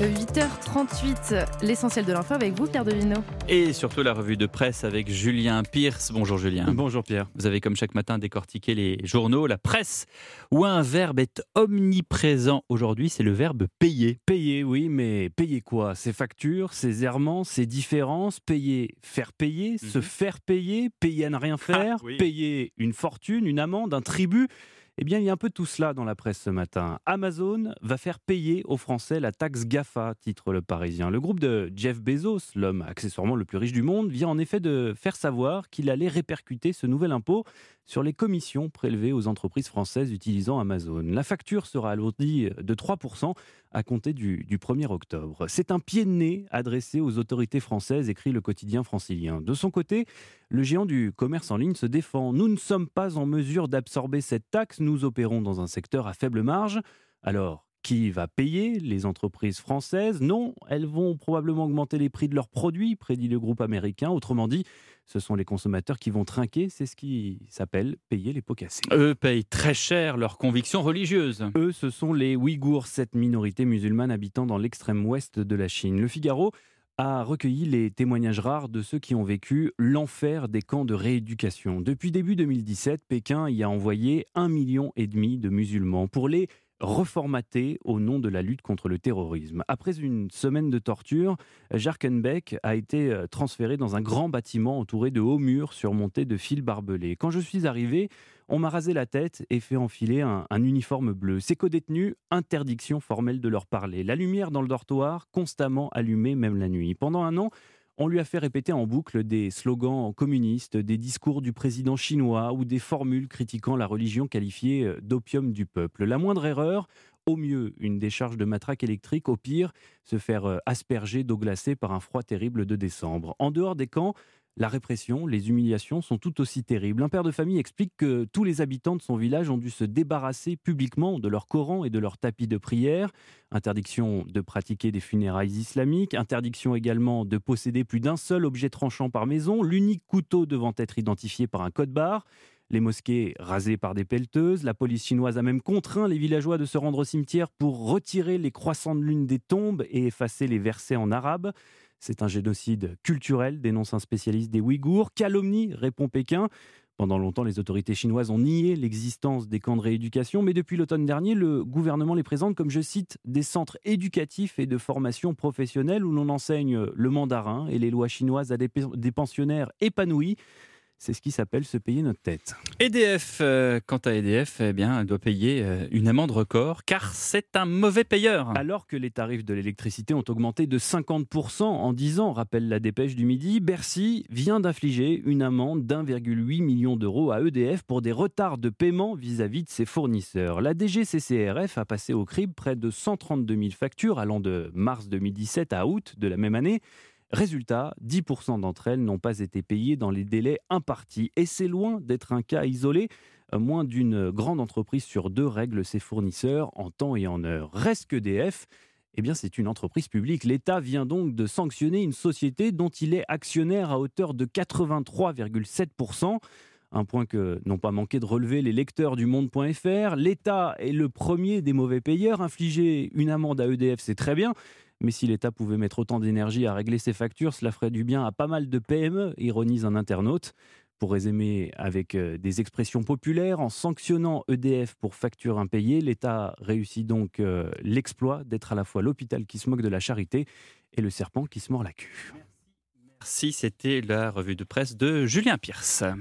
8h38, l'essentiel de l'info avec vous, Pierre Devino. Et surtout la revue de presse avec Julien Pierce. Bonjour Julien. Bonjour Pierre. Vous avez comme chaque matin décortiqué les journaux, la presse, où un verbe est omniprésent aujourd'hui, c'est le verbe payer. Payer, oui, mais payer quoi? Ses factures, ses errements, ses différences, payer, faire payer, se Mhm. faire payer, payer à ne rien faire, oui. payer une fortune, une amende, un tribut? Eh bien, il y a un peu tout cela dans la presse ce matin. Amazon va faire payer aux Français la taxe GAFA, titre le Parisien. Le groupe de Jeff Bezos, l'homme accessoirement le plus riche du monde, vient en effet de faire savoir qu'il allait répercuter ce nouvel impôt sur les commissions prélevées aux entreprises françaises utilisant Amazon. La facture sera alourdie de 3% à compter du, du 1er octobre. C'est un pied de nez adressé aux autorités françaises, écrit le quotidien francilien. De son côté, le géant du commerce en ligne se défend. Nous ne sommes pas en mesure d'absorber cette taxe, nous opérons dans un secteur à faible marge. Alors, qui va payer Les entreprises françaises Non, elles vont probablement augmenter les prix de leurs produits, prédit le groupe américain. Autrement dit, ce sont les consommateurs qui vont trinquer, c'est ce qui s'appelle payer les pots cassés. Eux payent très cher leurs convictions religieuses. Eux, ce sont les Ouïghours, cette minorité musulmane habitant dans l'extrême ouest de la Chine. Le Figaro a recueilli les témoignages rares de ceux qui ont vécu l'enfer des camps de rééducation. Depuis début 2017, Pékin y a envoyé un million et demi de musulmans pour les reformater au nom de la lutte contre le terrorisme. Après une semaine de torture, Jarkenbeck a été euh, transféré dans un grand bâtiment entouré de hauts murs surmontés de fils barbelés. Quand je suis arrivé, on m'a rasé la tête et fait enfiler un, un uniforme bleu. Ces co-détenus, interdiction formelle de leur parler. La lumière dans le dortoir, constamment allumée, même la nuit. Pendant un an, on lui a fait répéter en boucle des slogans communistes, des discours du président chinois ou des formules critiquant la religion qualifiée euh, d'opium du peuple. La moindre erreur, au mieux une décharge de matraque électrique, au pire se faire euh, asperger d'eau glacée par un froid terrible de décembre. En dehors des camps, la répression, les humiliations sont tout aussi terribles. Un père de famille explique que tous les habitants de son village ont dû se débarrasser publiquement de leur Coran et de leur tapis de prière. Interdiction de pratiquer des funérailles islamiques, interdiction également de posséder plus d'un seul objet tranchant par maison, l'unique couteau devant être identifié par un code barre. Les mosquées rasées par des pelleteuses. La police chinoise a même contraint les villageois de se rendre au cimetière pour retirer les croissants de lune des tombes et effacer les versets en arabe. C'est un génocide culturel, dénonce un spécialiste des Ouïghours. Calomnie, répond Pékin. Pendant longtemps, les autorités chinoises ont nié l'existence des camps de rééducation, mais depuis l'automne dernier, le gouvernement les présente comme, je cite, des centres éducatifs et de formation professionnelle où l'on enseigne le mandarin et les lois chinoises à des, pe- des pensionnaires épanouis. C'est ce qui s'appelle se payer notre tête. EDF, euh, quant à EDF, eh bien, elle doit payer euh, une amende record car c'est un mauvais payeur. Alors que les tarifs de l'électricité ont augmenté de 50% en 10 ans, rappelle la dépêche du midi, Bercy vient d'infliger une amende d'1,8 million d'euros à EDF pour des retards de paiement vis-à-vis de ses fournisseurs. La DGCCRF a passé au crible près de 132 000 factures allant de mars 2017 à août de la même année. Résultat, 10% d'entre elles n'ont pas été payées dans les délais impartis. Et c'est loin d'être un cas isolé. Euh, Moins d'une grande entreprise sur deux règle ses fournisseurs en temps et en heure. Reste qu'EDF, eh bien, c'est une entreprise publique. L'État vient donc de sanctionner une société dont il est actionnaire à hauteur de 83,7%. Un point que n'ont pas manqué de relever les lecteurs du monde.fr. L'État est le premier des mauvais payeurs. Infliger une amende à EDF, c'est très bien. Mais si l'État pouvait mettre autant d'énergie à régler ses factures, cela ferait du bien à pas mal de PME, ironise un internaute. Pour résumer avec euh, des expressions populaires, en sanctionnant EDF pour facture impayée, l'État réussit donc euh, l'exploit d'être à la fois l'hôpital qui se moque de la charité et le serpent qui se mord la queue. Merci, c'était la revue de presse de Julien Pierce.